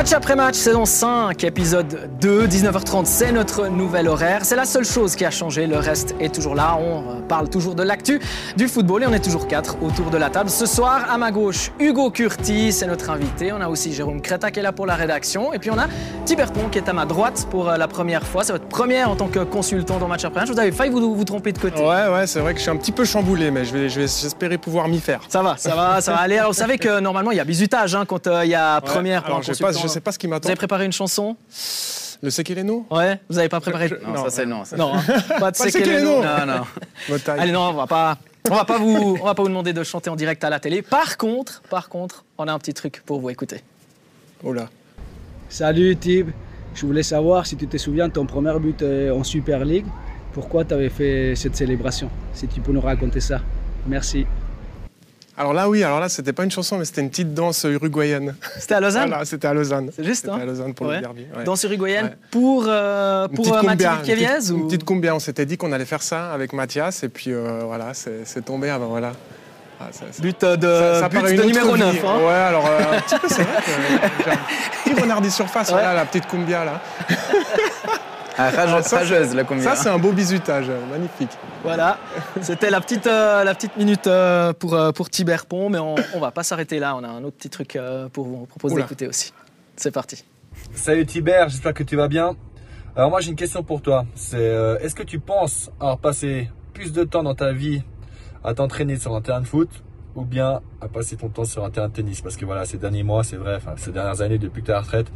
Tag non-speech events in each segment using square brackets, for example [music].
Match après match, saison 5, épisode 2, 19h30, c'est notre nouvel horaire. C'est la seule chose qui a changé, le reste est toujours là. On parle toujours de l'actu du football et on est toujours quatre autour de la table. Ce soir, à ma gauche, Hugo Curti, c'est notre invité. On a aussi Jérôme Creta qui est là pour la rédaction. Et puis on a Tiberton qui est à ma droite pour euh, la première fois. C'est votre première en tant que consultant dans Match après match. Vous avez failli vous, vous tromper de côté. Ouais, ouais, c'est vrai que je suis un petit peu chamboulé, mais je vais, je vais j'espérer pouvoir m'y faire. Ça va, ça va, ça va aller. Alors vous savez que normalement il y a bisutage hein, quand euh, il y a Ouais. première pour Alors, sais pas, ce qui Vous m'attend. avez préparé une chanson? Le Sekeleno Ouais, vous n'avez pas préparé. Je- Non, Non, ça c'est non. ça. Non, hein. [laughs] pas de Pas Sekeleno. Non, non. Allez, non, on va pas. On va pas vous, on va pas vous demander de chanter en direct à la télé. Par contre, par contre, on a un petit truc pour vous écouter. Oh là. Salut Tib, je voulais savoir si tu te souviens de ton premier but euh, en Super League. Pourquoi tu avais fait cette célébration? Si tu peux nous raconter ça. Merci. Alors là, oui, alors là, c'était pas une chanson, mais c'était une petite danse uruguayenne. C'était à Lausanne. Voilà, c'était à Lausanne. C'est juste, hein à Lausanne pour Ouais. le derby. ouais. Danse uruguayenne Ouais. pour euh, pour petite euh, cumbia, Mathieu une petite- Kieviez Une ou petite cumbia, on s'était dit qu'on allait faire ça avec Mathias, et puis euh, voilà, c'est tombé, ah ben voilà. Ah, ça- ça- but euh, de ça- but de numéro vie. 9 hein. Ouais, alors euh, un petit peu, c'est vrai. que, petit renard des surfaces, [laughs] voilà, la petite cumbia là. Ah, ça, rageuse la combien Ça, c'est un beau bisutage, euh, magnifique. Voilà, c'était la petite euh, la petite minute euh, pour euh, pour Thibert Pont, mais on, on va pas s'arrêter là. On a un autre petit truc euh, pour vous. On propose Oula. d'écouter aussi. C'est parti. Salut Tibert, j'espère que tu vas bien. Alors moi j'ai une question pour toi. C'est euh, est-ce que tu penses avoir passé plus de temps dans ta vie à t'entraîner sur un terrain de foot ou bien à passer ton temps sur un terrain de tennis? Parce que voilà, ces derniers mois, c'est vrai, enfin ces dernières années depuis que tu es à la retraite,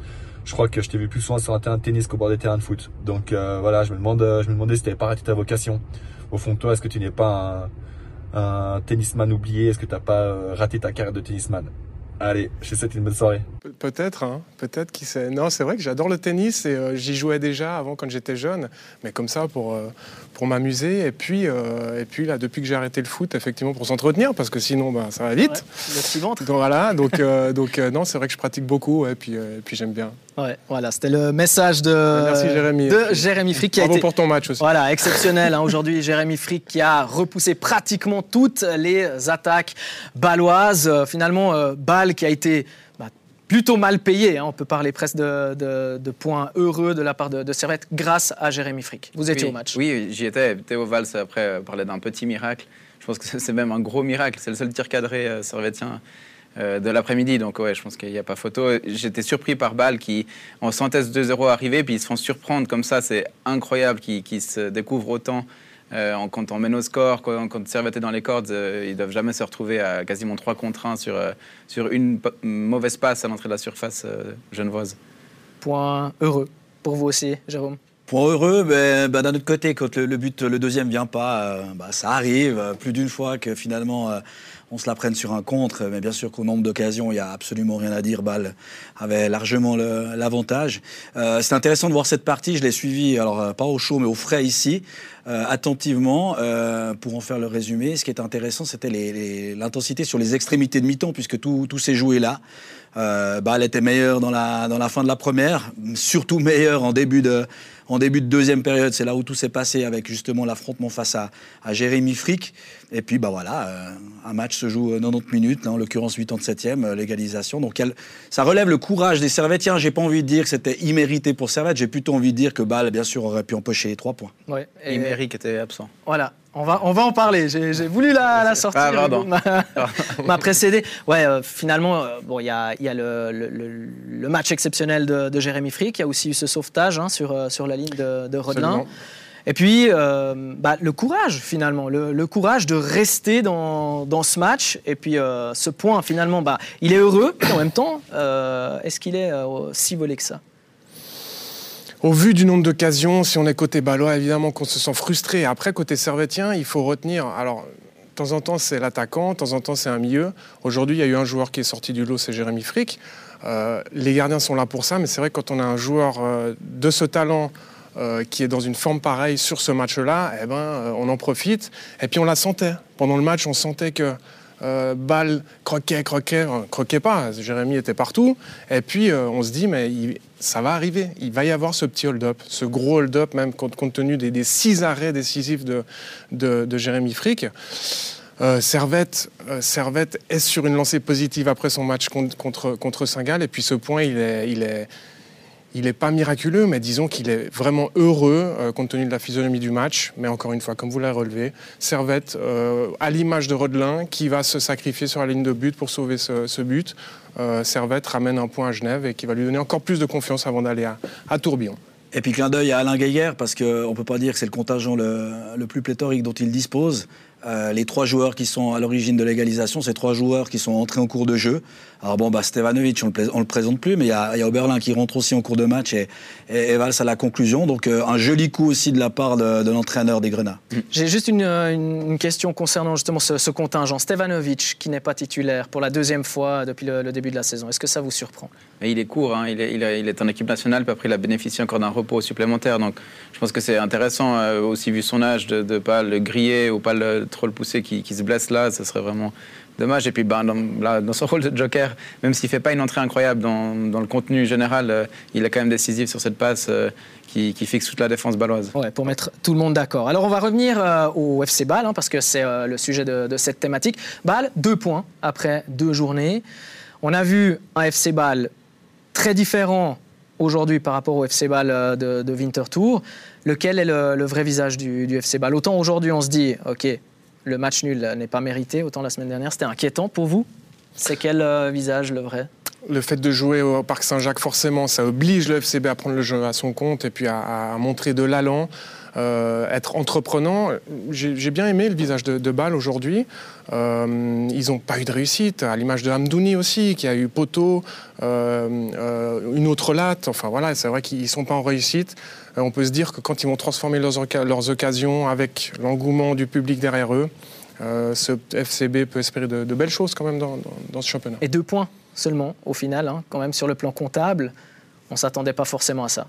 je crois que je t'ai vu plus souvent sur un terrain de tennis qu'au bord des terrains de foot. Donc euh, voilà, je me demande, euh, je me demandais si tu pas arrêté ta vocation. Au fond de toi, est-ce que tu n'es pas un, tennisman oublié? Est-ce que tu n'as pas euh, raté ta carrière de tennisman? Allez, je te souhaite une bonne soirée. Pe- Peut-être, hein, peut-être qui sait. Non, c'est vrai que j'adore le tennis et j'y jouais déjà avant quand j'étais jeune, mais comme ça pour, pour m'amuser. Et puis, euh, et puis là, depuis que j'ai arrêté le foot, effectivement, pour s'entretenir, parce que sinon, bah, ça va vite. Ouais. Donc voilà, donc, euh, donc euh, non, c'est vrai que je pratique beaucoup et puis, et puis j'aime bien. Ouais, voilà, c'était le message de Merci, Jérémy. de Jérémy Frick qui a Bravo été pour ton match aussi. Voilà, exceptionnel. hein. Aujourd'hui, Jérémy Frick qui a repoussé pratiquement toutes les attaques baloises. Finalement, Bâle qui a été plutôt mal payé. hein. On peut parler presque de, de- de points heureux de la part de, de Servette grâce à Jérémy Frick. Vous étiez oui, au match. Oui, j'y étais. Théo Valls, après, euh, parlait d'un petit miracle. Je pense que c'est même un gros miracle. C'est le seul tir cadré euh, servetien euh, de l'après-midi. Donc, ouais, je pense qu'il n'y a pas photo. J'étais surpris par Bâle qui, en ce 2-0 arriver, puis ils se font surprendre comme ça. C'est incroyable qu'ils qu'ils se découvrent autant. Euh, en- quand on mène au score, quand, quand Servette est dans les cordes, euh, ils doivent jamais se retrouver à quasiment 3 contre 1 sur, euh, sur une mauvaise passe à l'entrée de la surface euh, genevoise. Point heureux pour vous aussi, Jérôme. Point heureux, ben, ben, d'un autre côté, quand le, le but, le deuxième vient pas, euh, bah, ça arrive plus d'une fois que finalement euh, on se la prenne sur un contre. Mais bien sûr qu'au nombre d'occasions, il y a absolument rien à dire. Bâle avait largement l'avantage. Euh, c'est intéressant de voir cette partie. Je l'ai suivie, alors euh, pas au chaud, mais au frais ici, euh, attentivement, pour en faire le résumé. Ce qui est intéressant, c'était l'intensité sur les extrémités de mi-temps, puisque tout, tout s'est joué là. Euh, était meilleur dans la, dans la fin de la première, surtout meilleur en début de, en début de deuxième période. C'est là où tout s'est passé avec justement l'affrontement face à, à Jérémy Frick. Et puis, bah voilà, euh, un match se joue 90 minutes, là, en l'occurrence 87e, euh, l'égalisation. Donc, elle- ça relève le courage des Servetiens. J'ai pas envie de dire que c'était immérité pour Servette. J'ai plutôt envie de dire que Bâle, bien sûr, aurait pu empocher les trois points. Ouais. Et Méric était absent. Voilà, on va, on va en parler. J'ai voulu la, la sortir. Ah, m'a- [laughs] précédé. Ouais, euh, finalement, euh, bon, il y a, y a le, le- match exceptionnel de, de Jérémy Frick. Il y a aussi eu ce sauvetage hein, sur, euh, sur la ligne de, de Rodelin. Absolument. Et puis, euh, bah, le courage, finalement, le, le courage de rester dans, dans ce match. Et puis, euh, ce point, finalement, bah, il est heureux. Et en même temps, euh, est-ce qu'il est euh, si volé que ça? Au vu du nombre d'occasions, si on est côté balois, évidemment qu'on se sent frustré. Après, côté servetien, il faut retenir. Alors, de temps en temps, c'est l'attaquant, de temps en temps, c'est un milieu. Aujourd'hui, il y a eu un joueur qui est sorti du lot, c'est Jérémy Frick. Euh, les gardiens sont là pour ça, mais c'est vrai que quand on a un joueur euh, de ce talent euh, qui est dans une forme pareille sur ce match-là, eh ben, on en profite. Et puis on la sentait. Pendant le match, on sentait que euh, balle croquait, croquait, euh, croquait pas. Jérémy était partout. Et puis euh, on se dit, mais ça va arriver. Il va y avoir ce petit hold-up, ce gros hold-up, même compte, compte tenu des, six arrêts décisifs de, de, Jérémy Frick. Euh, Servette, Servette est sur une lancée positive après son match contre, contre, Saint-Gall. Et puis ce point, il est, il n'est pas miraculeux, mais disons qu'il est vraiment heureux euh, compte tenu de la physionomie du match. Mais encore une fois, comme vous l'avez relevé, Servette, euh, à l'image de Rodelin, qui va se sacrifier sur la ligne de but pour sauver ce, but. Euh, Servette ramène un point à Genève et qui va lui donner encore plus de confiance avant d'aller à, Tourbillon. Et puis clin d'œil à Alain Gaillère, parce qu'on ne peut pas dire que c'est le contingent le, plus pléthorique dont il dispose. Euh, les trois joueurs qui sont à l'origine de l'égalisation, c'est trois joueurs qui sont entrés en cours de jeu. Alors bon, bah, Stevanovic, on ne le, présente plus, mais il y a, y a, Oberlin qui rentre aussi en cours de match et, et, et valse à la conclusion. Donc euh, un joli coup aussi de la part de, de l'entraîneur des Grenats. J'ai juste une, une, question concernant justement ce, ce contingent. Stevanovic, qui n'est pas titulaire pour la deuxième fois depuis le, le début de la saison, est-ce que ça vous surprend? Et Il est court, hein. il, est, il, est, il, est, en équipe nationale, puis après il a bénéficié encore d'un repos supplémentaire. Donc je pense que c'est intéressant, euh, aussi vu son âge, de ne pas le griller ou pas le, trop le pousser qui, se blesse là, ce serait vraiment dommage. Et puis ben, dans, son [laughs] rôle de joker, même s'il ne fait pas une entrée incroyable dans, le contenu général, euh, il est quand même décisif sur cette passe euh, qui, fixe toute la défense baloise. Ouais, pour mettre tout le monde d'accord. Alors on va revenir euh, au FC Bâle, hein, parce que c'est le sujet de, cette thématique. Bâle, deux points après deux journées. On a vu un FC Bâle très différent aujourd'hui par rapport au FC Bâle de, de Winterthur. Lequel est le, le vrai visage du, du FC Bâle? Autant aujourd'hui on se dit, ok, le match nul n'est pas mérité, autant la semaine dernière, c'était inquiétant pour vous. C'est quel euh, visage le vrai? Le fait de jouer au Parc Saint-Jacques, forcément, ça oblige le FCB à prendre le jeu à son compte et puis à, à montrer de l'allant, euh, être entreprenant. J'ai bien aimé le visage de, de Bâle aujourd'hui. Euh, ils n'ont pas eu de réussite, à l'image de Hamdouni aussi, qui a eu poteau, euh, une autre latte. Enfin voilà, c'est vrai qu'ils ne sont pas en réussite. On peut se dire que quand ils vont transformer leurs, occasions avec l'engouement du public derrière eux, ce FCB peut espérer de, belles choses quand même dans ce championnat. Et deux points seulement au final, hein, quand même sur le plan comptable. On ne s'attendait pas forcément à ça.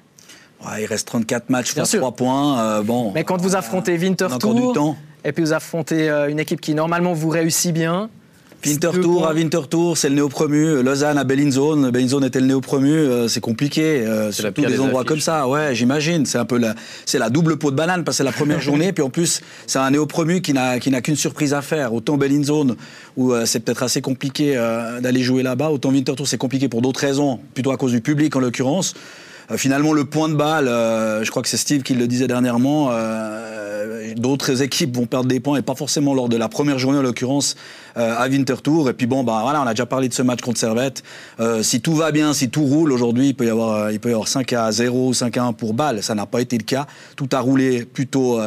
Ouais, il reste 34 matchs fois 3 points. Euh, bon, Mais quand vous affrontez Winterthur, et puis vous affrontez euh, une équipe qui normalement vous réussit bien, Winterthur à Winterthur, c'est le néo-promu. Lausanne à Bellinzone, Bellinzone était le néo-promu. Euh, c'est compliqué, euh, surtout des endroits affiches. comme ça. Ouais, j'imagine. C'est un peu la, c'est la double peau de banane parce que c'est la première [laughs] journée. Puis en plus, c'est un néo-promu qui n'a, qui n'a qu'une surprise à faire. Autant Bellinzone, où euh, c'est peut-être assez compliqué euh, d'aller jouer là-bas. Autant Winterthur, c'est compliqué pour d'autres raisons, plutôt à cause du public en l'occurrence. Euh, finalement, le point de balle, euh, je crois que c'est Steve qui le disait dernièrement, euh, d'autres équipes vont perdre des points et pas forcément lors de la première journée en l'occurrence à Winterthur. Et puis bon, bah voilà, on a déjà parlé de ce match contre Servette. si tout va bien, si tout roule aujourd'hui, il peut y avoir, il peut y avoir 5 à 0 ou 5 à 1 pour balle. Ça n'a pas été le cas. Tout a roulé plutôt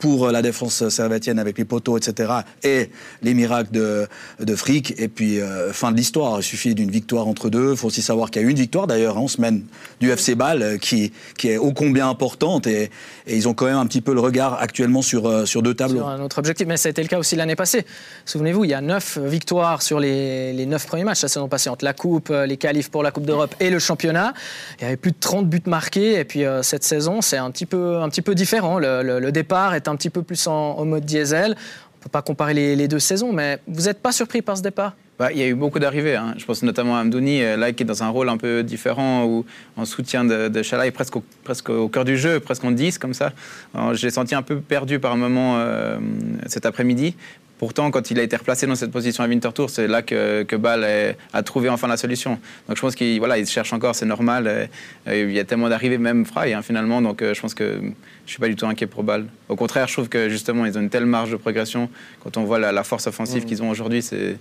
pour la défense servettienne avec les poteaux, etc. Et les miracles de, de fric. Et puis fin de l'histoire. Il suffit d'une victoire entre deux. Il faut aussi savoir qu'il y a eu une victoire d'ailleurs en semaine du FC Bâle qui, qui est ô combien importante et, ils ont quand même un petit peu le regard actuellement sur, sur deux tableaux. Sur un autre objectif, mais ça a été le cas aussi l'année passée. Souvenez-vous, il y a neuf victoires sur les, les neuf premiers matchs la saison passée entre la Coupe, les qualifs pour la Coupe d'Europe et le championnat. Il y avait plus de 30 buts marqués et puis euh, cette saison, c'est un petit peu, un petit peu différent. Le, départ est un petit peu plus en mode diesel. Peut pas comparer les, deux saisons, mais vous n'êtes pas surpris par ce départ? Bah, il y a eu beaucoup d'arrivées. Hein. Je pense notamment à Amdouni, euh, là, qui est dans un rôle un peu différent, ou en soutien de, de presque au, cœur du jeu, presque en 10, comme ça. Je l'ai senti un peu perdu par un moment euh, cet après-midi. Pourtant, quand il a été replacé dans cette position à Winterthur, c'est là que, que Ball est, a trouvé enfin la solution. Donc je pense qu'il voilà, il cherche encore, c'est normal. Il y a tellement d'arrivées, même Fry, hein, finalement. Donc euh, je pense que je suis pas du tout inquiet pour Ball. Au contraire, je trouve que justement, ils ont une telle marge de progression. Quand on voit la, la force offensive mmh. qu'ils ont aujourd'hui, c'est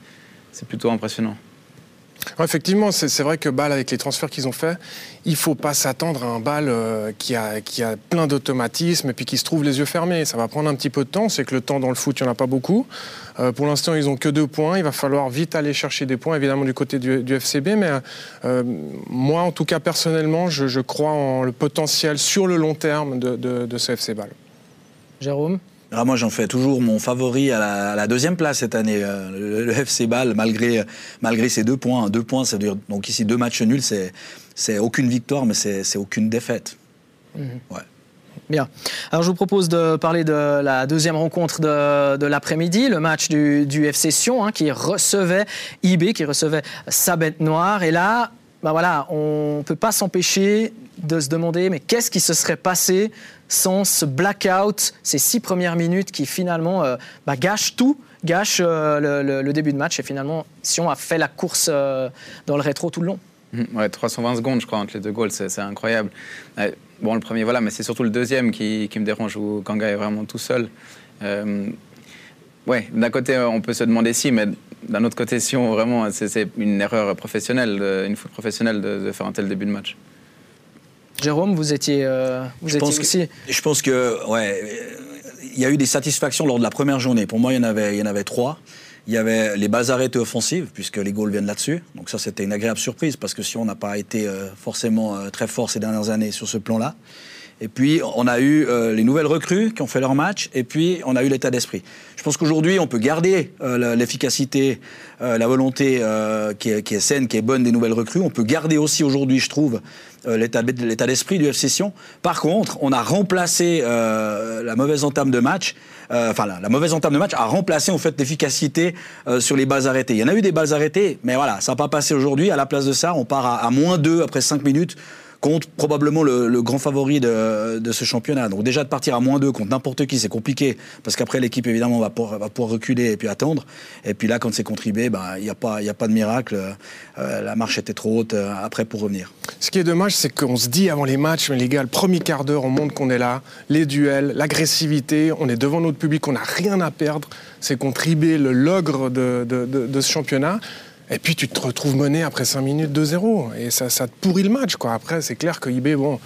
plutôt impressionnant. Effectivement, c'est vrai que Bâle, avec les transferts qu'ils ont faits, il ne faut pas s'attendre à un Bâle euh, qui, a, plein d'automatismes et puis qui se trouve les yeux fermés. Ça va prendre un petit peu de temps. C'est que le temps dans le foot, il n'y en a pas beaucoup. Euh, pour l'instant, ils n'ont que deux points. Il va falloir vite aller chercher des points, évidemment, du côté du, FCB. Mais euh, moi, en tout cas, personnellement, je, crois en le potentiel sur le long terme de ce FC Bâle. Jérôme? Alors moi, j'en fais toujours mon favori à la, à la, deuxième place cette année. Euh, le, le FC Bâle, malgré, malgré ses deux points. Deux points, ça veut dire donc ici deux matchs nuls, c'est aucune victoire, mais c'est aucune défaite. Mmh. Ouais. Bien. Alors je vous propose de parler de la deuxième rencontre de, de l'après-midi, le match du, du FC Sion, hein, qui recevait IB, qui recevait sa bête noire. Et là, ben voilà, on ne peut pas s'empêcher de se demander mais qu'est-ce qui se serait passé sans ce blackout, ces six premières minutes qui finalement euh, bah, gâchent tout, gâchent euh, le, début de match et finalement Sion a fait la course euh, dans le rétro tout le long. Mmh, ouais, 320 secondes, je crois, entre les deux goals, c'est incroyable. bon, le premier, voilà, mais c'est surtout le deuxième qui, me dérange, où Kanga est vraiment tout seul. ouais, d'un côté, on peut se demander si, mais d'un autre côté, si on vraiment, c'est une erreur professionnelle, une faute professionnelle de faire un tel début de match. Jérôme, vous étiez, euh, vous je pense aussi. Que, je pense que, ouais, il y a eu des satisfactions lors de la première journée. Pour moi, il y en avait, il y en avait trois. Il y avait les bases arrêtées offensives, puisque les goals viennent là-dessus. Donc ça, c'était une agréable surprise, parce que si on n'a pas été euh, forcément euh, très fort ces dernières années sur ce plan-là. Et puis, on a eu les nouvelles recrues qui ont fait leur match, et puis on a eu l'état d'esprit. Je pense qu'aujourd'hui, on peut garder l'efficacité, la volonté qui est, qui, est, saine, qui est bonne des nouvelles recrues. On peut garder aussi aujourd'hui, je trouve, euh, l'état d'esprit du FC Sion. Par contre, on a remplacé euh, la mauvaise entame de match. Euh, enfin, la, mauvaise entame de match a remplacé en fait l'efficacité sur les balles arrêtées. Il y en a eu des balles arrêtées, mais voilà, ça n'a pas passé aujourd'hui. À la place de ça, on part à, à moins 2 après 5 minutes contre probablement le, grand favori de, ce championnat. Donc déjà de partir à moins 2 contre n'importe qui, c'est compliqué, parce qu'après l'équipe évidemment va pouvoir, reculer et puis attendre. Et puis là, quand c'est contribué, bah, il n'y a, pas, a pas de miracle. Euh, la marche était trop haute euh, après pour revenir. Ce qui est dommage, c'est qu'on se dit avant les matchs, mais les gars, le premier quart d'heure, on montre qu'on est là, les duels, l'agressivité, on est devant notre public, on n'a rien à perdre. C'est contribuer le logre de ce championnat. Et puis tu te retrouves mené après 5 minutes 2-0. Et ça, ça te pourrit le match. Quoi. Après, c'est clair que IB, bon,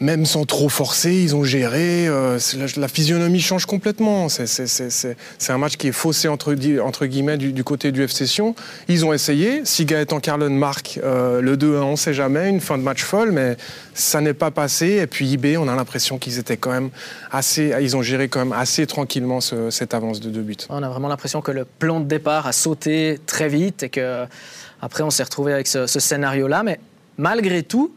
même sans trop forcer, ils ont géré. Euh, la, physionomie change complètement. C'est un match qui est faussé entre, guillemets du, côté du FC Sion. Ils ont essayé. Si Gaëtan Carlon marque euh, le 2-1, on ne sait jamais. Une fin de match folle, mais ça n'est pas passé. Et puis IB, on a l'impression qu'ils étaient quand même assez. Ils ont géré quand même assez tranquillement cette avance de deux buts. On a vraiment l'impression que le plan de départ a sauté très vite et que après on s'est retrouvé avec ce, ce scénario-là. Mais malgré tout,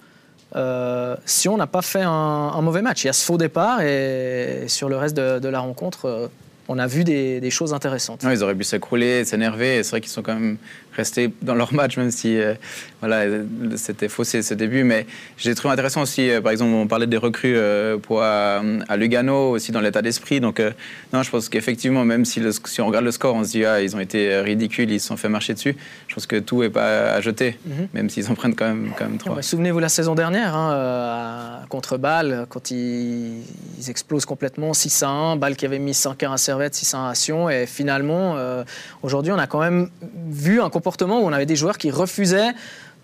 euh, si on n'a pas fait un, mauvais match. Il y a ce faux départ et sur le reste de, la rencontre, euh, on a vu des, choses intéressantes. ils auraient pu s'écrouler, s'énerver. C'est vrai qu'ils sont quand même restés dans leur match, même si euh, voilà, c'était faussé ce début. Mais j'ai trouvé intéressant aussi, euh, par exemple, on parlait des recrues euh, pour, à, Lugano, aussi dans l'état d'esprit. Donc, non, je pense qu'effectivement, même si, si, on regarde le score, on se dit, ah, ils ont été ridicules, ils se sont fait marcher dessus. Je pense que tout n'est pas à jeter, mhm. même s'ils en prennent quand même, quand même trois. Souvenez-vous la saison dernière, hein, contre Bâle, quand ils, explosent complètement 6 à 1, Bâle qui avait mis 5 à Servette, 6 à Sion. Et finalement, aujourd'hui, on a quand même vu un comportement où on avait des joueurs qui refusaient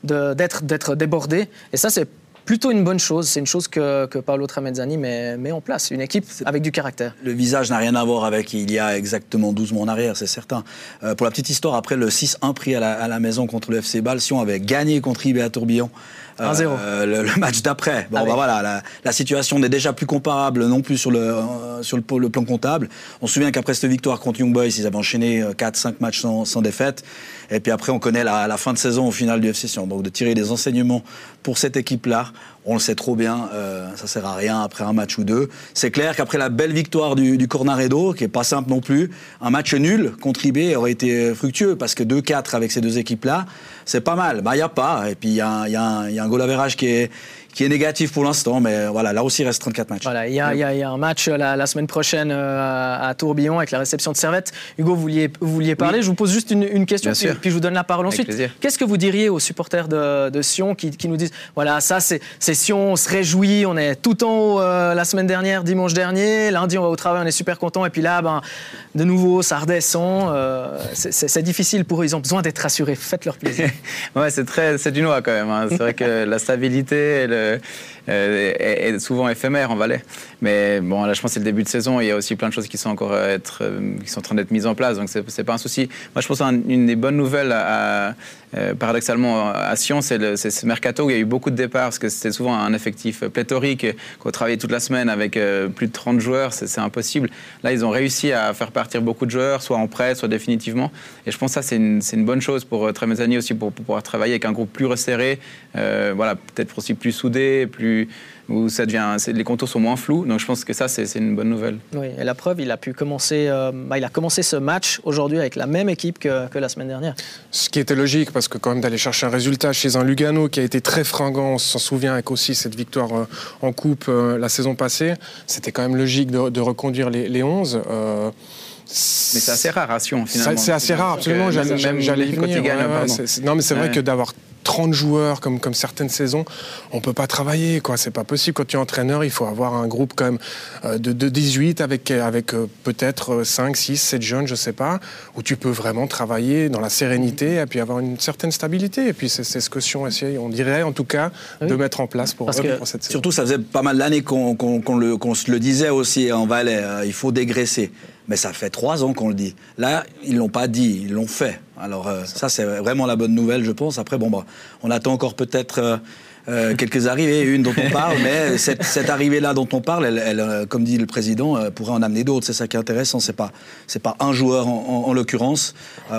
d'être débordés. Et ça, c'est plutôt une bonne chose. C'est une chose que, que Paolo Tramezzani met, met, en place, une équipe avec du caractère. Le visage n'a rien à voir avec il y a exactement 12 mois en arrière, c'est certain. Euh, pour la petite histoire, après le 6-1 pris à la, maison contre le FC Bâle, si on avait gagné contre IB à Tourbillon, 1-0. Euh, le, match d'après. Bon, bah voilà, la, situation n'est déjà plus comparable non plus sur le, euh, sur le, plan comptable. On se souvient qu'après cette victoire contre Young Boys, ils avaient enchaîné 4-5 matchs sans, sans, défaite. Et puis après, on connaît la, fin de saison au final du FC. Donc de tirer des enseignements pour cette équipe-là, on le sait trop bien, euh, ça sert à rien après un match ou deux. C'est clair qu'après la belle victoire du, du Cornaredo, qui est pas simple non plus, un match nul contre aurait été fructueux parce que 2-4 avec ces deux équipes-là, c'est pas mal. Bah, il n'y a pas. Et puis, il y, a, y, y a un goal average qui est, qui est négatif pour l'instant, mais voilà, là aussi il reste 34 matchs. Voilà, il y, a un match euh, la, semaine prochaine euh, à Tourbillon avec la réception de Servette. Hugo, vous vouliez, vous vouliez parler Je vous pose juste une, question, puis, puis, je vous donne la parole ensuite. Qu'est-ce que vous diriez aux supporters de, Sion qui, nous disent voilà, ça c'est Sion, on se réjouit, on est tout en haut euh, la semaine dernière, dimanche dernier, lundi on va au travail, on est super content, et puis là, ben, de nouveau, ça redescend. c'est difficile pour eux, ils ont besoin d'être rassurés. Faites-leur plaisir. [laughs] ouais, c'est très, c'est du noix quand même. Hein. C'est vrai que la stabilité et le euh, est, souvent éphémère en Valais. Mais bon, là, je pense que c'est le début de saison. Il y a aussi plein de choses qui sont encore être, euh, qui sont en train d'être mises en place. Donc, c'est pas un souci. Moi, je pense qu'une des bonnes nouvelles, euh, paradoxalement, à Sion, c'est ce mercato où il y a eu beaucoup de départs parce que c'était souvent un effectif pléthorique. Qu'on travaillait toute la semaine avec plus de 30 joueurs, c'est impossible. Là, ils ont réussi à faire partir beaucoup de joueurs, soit en prêt, soit définitivement. Et je pense que ça, c'est une, bonne chose pour Tremezani aussi, pour, pour, pouvoir travailler avec un groupe plus resserré. voilà, peut-être aussi plus soudé, plus où ça devient, les contours sont moins flous. Donc je pense que ça, c'est une bonne nouvelle. Oui, et la preuve, il a pu commencer, euh, bah, il a commencé ce match aujourd'hui avec la même équipe que, que la semaine dernière. Ce qui était logique, parce que quand même d'aller chercher un résultat chez un Lugano qui a été très fringant, on s'en souvient avec aussi cette victoire euh, en coupe euh, la saison passée, c'était quand même logique de, de reconduire les, les 11. euh, Mais c'est assez rare Sion, Ça, finalement. C'est assez rare, absolument. Même- J'allais y venir. ouais, non, mais c'est vrai que d'avoir 30 joueurs comme, comme certaines saisons, on peut pas travailler. quoi. C'est pas possible. Quand tu es entraîneur, il faut avoir un groupe quand même euh, de, de 18 avec, avec euh, peut-être euh, 5, 6, 7 jeunes, je sais pas, où tu peux vraiment travailler dans la sérénité et puis avoir une certaine stabilité. Et puis c'est c'est ce que Sion essaye, on dirait en tout cas, de mettre en place pour, Parce eux que pour cette saison. Surtout, ça faisait pas mal d'années qu'on qu'on- qu'on le- qu'on se le disait aussi en Valais. euh, il faut dégraisser. Mais ça fait trois ans qu'on le dit. Là, ils l'ont pas dit, ils l'ont fait. Alors euh, ça, c'est vraiment la bonne nouvelle, je pense. Après, bon, bah, on attend encore peut-être euh, euh, quelques arrivées, une dont on parle, mais cette, arrivée-là dont on parle, elle, euh, comme dit le président, euh, pourrait en amener d'autres. C'est ça qui est intéressant. C'est pas, c'est pas un joueur en, en- en l'occurrence,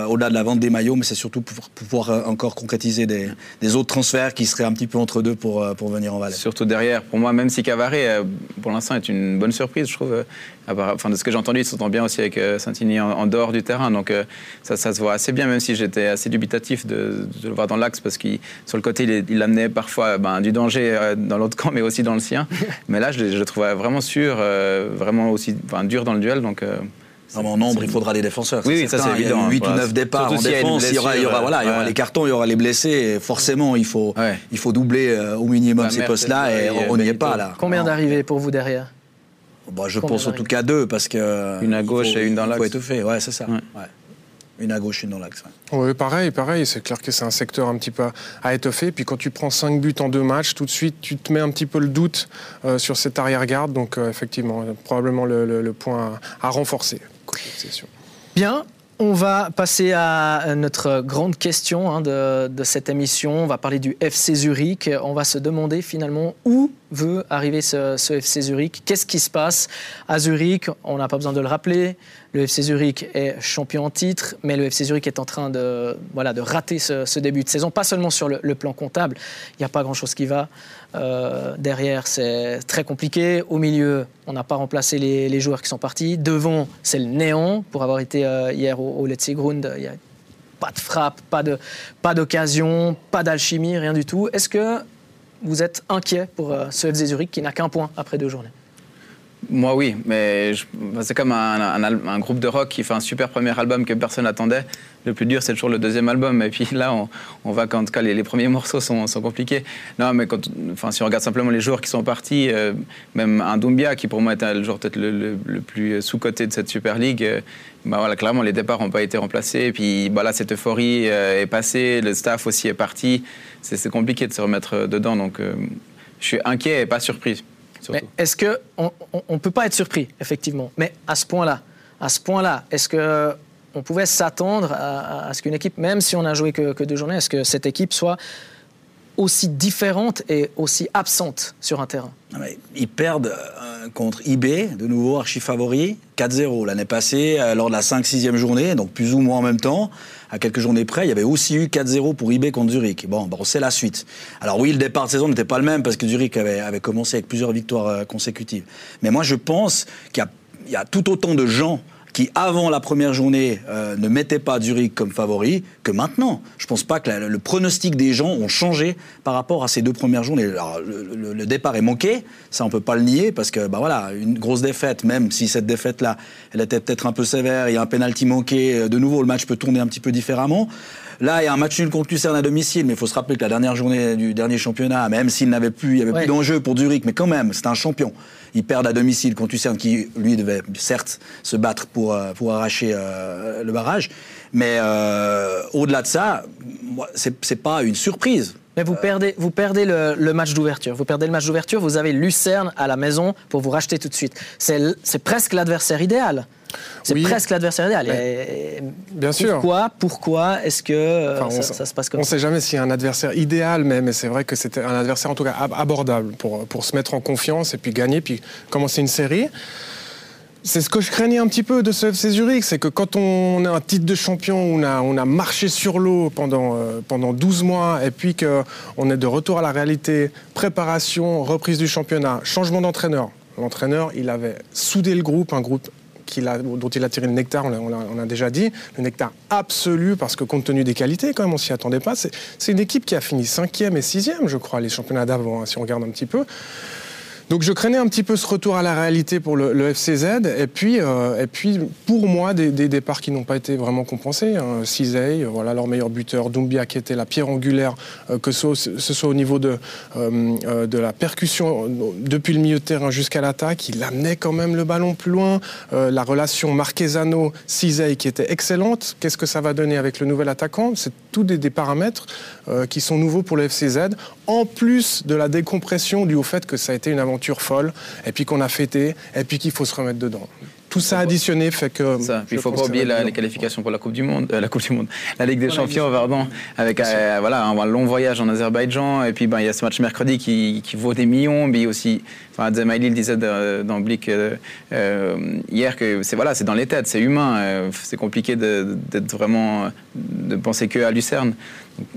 au-delà de la vente des maillots, mais c'est surtout pour, pouvoir encore concrétiser des, autres transferts qui seraient un petit peu entre deux pour, pour venir en Valais. Surtout derrière. Pour moi, même si Cavaré, pour l'instant, est une bonne surprise, je trouve. Enfin, de ce que j'ai entendu, il s'entend bien aussi avec Santini en, dehors du terrain. Donc, ça, se voit assez bien, même si j'étais assez dubitatif de, de le voir dans l'axe, parce qu'il, sur le côté, il, est- il amenait parfois ben, du danger euh, dans l'autre [laughs] camp, mais aussi dans le sien. mais là, je, le- je le trouvais vraiment sûr, euh, vraiment aussi enfin, dur dans le duel. Donc, euh, Non, mais en nombre, il faudra des défenseurs. Oui, oui, ça, c'est évident, Il y a 8 voilà. ou 9 départs Surtout en défense. Il y aura, il y aura, voilà, il y aura les cartons, il y aura les blessés. Et forcément, il faut, Ouais. il faut doubler euh, au minimum ces postes-là. Et on n'y est pas là. Combien d'arrivées pour vous derrière? Bah, Je Combien pense en tout cas deux, parce que. Une à gauche faut- et une dans Il faut l'axe. étouffer, ouais, c'est ça. Ouais. Une à gauche, une dans l'axe. ouais. Oui, pareil, pareil. C'est clair que c'est un secteur un petit peu à étoffer. Puis quand tu prends 5 buts en deux matchs, tout de suite, tu te mets un petit peu le doute euh, sur cette arrière-garde. Donc, euh, effectivement, probablement le, le- le point à, à renforcer. Bien, on va passer à notre grande question hein, de, de cette émission. On va parler du FC Zurich. On va se demander finalement où veut arriver ce, ce FC Zurich? Qu'est-ce qui se passe à Zurich? On n'a pas besoin de le rappeler. Le FC Zurich est champion en titre, mais le FC Zurich est en train de, rater ce, début de saison, pas seulement sur le, plan comptable. Il n'y a pas grand-chose qui va. Euh, derrière, c'est très compliqué. Au milieu, on n'a pas remplacé les, joueurs qui sont partis. Devant, c'est le néant. Pour avoir été euh, hier au, au Letzigrund, il n'y a pas de frappe, pas d'occasion, pas d'alchimie, rien du tout. Est-ce que vous êtes inquiet pour euh, ce FC Zurich qui n'a qu'un point après deux journées? Moi, oui, mais bah, c'est comme un, groupe de rock qui fait un super premier album que personne n'attendait. Le plus dur, c'est toujours le deuxième album. Et puis là, on, va quand les, les premiers morceaux sont, compliqués. Non, mais quand, enfin, si on regarde simplement les joueurs qui sont partis, euh, même un Doumbia, qui pour moi était le joueur peut-être le, plus sous-coté de cette Super League, euh, bah voilà, clairement, les départs n'ont pas été remplacés. Et puis bah là, cette euphorie euh, est passée, le staff aussi est parti. C'est compliqué de se remettre dedans. Donc, je suis inquiet et pas surpris. Est-ce que on, on- on peut pas être surpris, effectivement, mais à ce point-là, à ce point-là, est-ce que on pouvait s'attendre à, ce qu'une équipe, même si on a joué que, que deux journées, est-ce que cette équipe soit aussi différente et aussi absente sur un terrain? Ils perdent euh, contre IB, de nouveau archi favori, 4-0 l'année passée, euh, lors de la 5-6e journée, donc plus ou moins en même temps. À quelques journées près, il y avait aussi eu 4-0 pour IB contre Zurich. Bon, bon c'est la suite. Alors oui, le départ de saison n'était pas le même parce que Zurich avait, avait commencé avec plusieurs victoires euh, consécutives. Mais moi, je pense qu'il y y a tout autant de gens qui, avant la première journée, euh, ne mettaient pas Zurich comme favori, que maintenant. Je ne pense pas que le pronostic des gens ont changé par rapport à ces deux premières journées. Le, départ est manqué, ça on peut pas le nier, parce que bah voilà, une grosse défaite, même si cette défaite-là, elle était peut-être un peu sévère, il y a un penalty manqué, euh, de nouveau le match peut tourner un petit peu différemment. Là, il y a un match nul contre Lucerne à domicile, mais il faut se rappeler que la dernière journée du dernier championnat, même s'il n'avait plus, il y avait Ouais. plus d'enjeu pour Zurich, mais quand même, c'est un champion. Ils perdent à domicile contre Lucerne, qui lui devait certes se battre pour, euh, pour arracher euh, le barrage. Mais euh, au-delà de ça, c'est pas une surprise. Mais vous perdez, vous perdez le, le match d'ouverture. Vous perdez le match d'ouverture, vous avez Lucerne à la maison pour vous racheter tout de suite. C'est presque l'adversaire idéal. C'est Oui. presque l'adversaire idéal. Et- Bien sûr. Pourquoi, pourquoi est-ce que Enfin, ça, on se passe comme On ne ça sait jamais s'il y a un adversaire idéal, mais, mais c'est vrai que c'était un adversaire en tout cas ab- abordable pour, pour se mettre en confiance et puis gagner, puis commencer une série. c'est ce que je craignais un petit peu de ce FC Zurich, c'est que quand on a un titre de champion, on a, on a marché sur l'eau pendant, euh, pendant 12 mois, et puis qu'on est de retour à la réalité, préparation, reprise du championnat, changement d'entraîneur. L'entraîneur, il avait soudé le groupe, un groupe dont il a tiré le nectar, on a, déjà dit, le nectar absolu, parce que compte tenu des qualités, quand même, on s'y attendait pas. C'est une équipe qui a fini cinquième et sixième, je crois, les championnats d'avant, hein, si on regarde un petit peu. Donc je craignais un petit peu ce retour à la réalité pour le, FCZ. Et puis, euh, et puis, pour moi, des, départs qui n'ont pas été vraiment compensés. Hein. Cisey, voilà leur meilleur buteur. Doumbia qui était la pierre angulaire, euh, que ce, soit au niveau de, euh, de la percussion depuis le milieu de terrain jusqu'à l'attaque. Il amenait quand même le ballon plus loin. la relation Marquezano-Cisey qui était excellente. Qu'est-ce que ça va donner avec le nouvel attaquant? C'est tous des, des paramètres qui sont nouveaux pour le FCZ. En plus de la décompression due au fait que ça a été une aventure folle, et puis qu'on a fêté, et puis qu'il faut se remettre dedans. Tout ça additionné fait que. Il ne faut pas oublier les qualifications pour la Coupe du Monde, euh, la Coupe du Monde, la Ligue des Champions, pardon, avec euh, voilà un, long voyage en Azerbaïdjan et puis ben il y a ce match mercredi qui, qui vaut des millions, mais aussi, enfin Zemaili disait dans Blick euh, hier que c'est voilà c'est dans les têtes, c'est humain, c'est compliqué d'être vraiment de penser que à Lucerne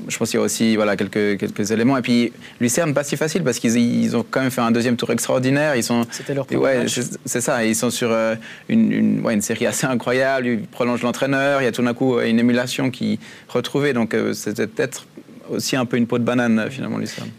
je pense qu'il y a aussi voilà, quelques, quelques éléments. Et puis, Lucerne, pas si facile parce qu'ils ont quand même fait un deuxième tour extraordinaire. Ils sont, C'était leur ouais, C'est ça. Ils sont sur euh, une, une, ouais, une, série assez incroyable. Ils prolongent l'entraîneur. Il y a tout d'un coup une émulation qui retrouvée. Donc, euh, c'était peut-être aussi un peu une peau de banane, finalement, Lucerne.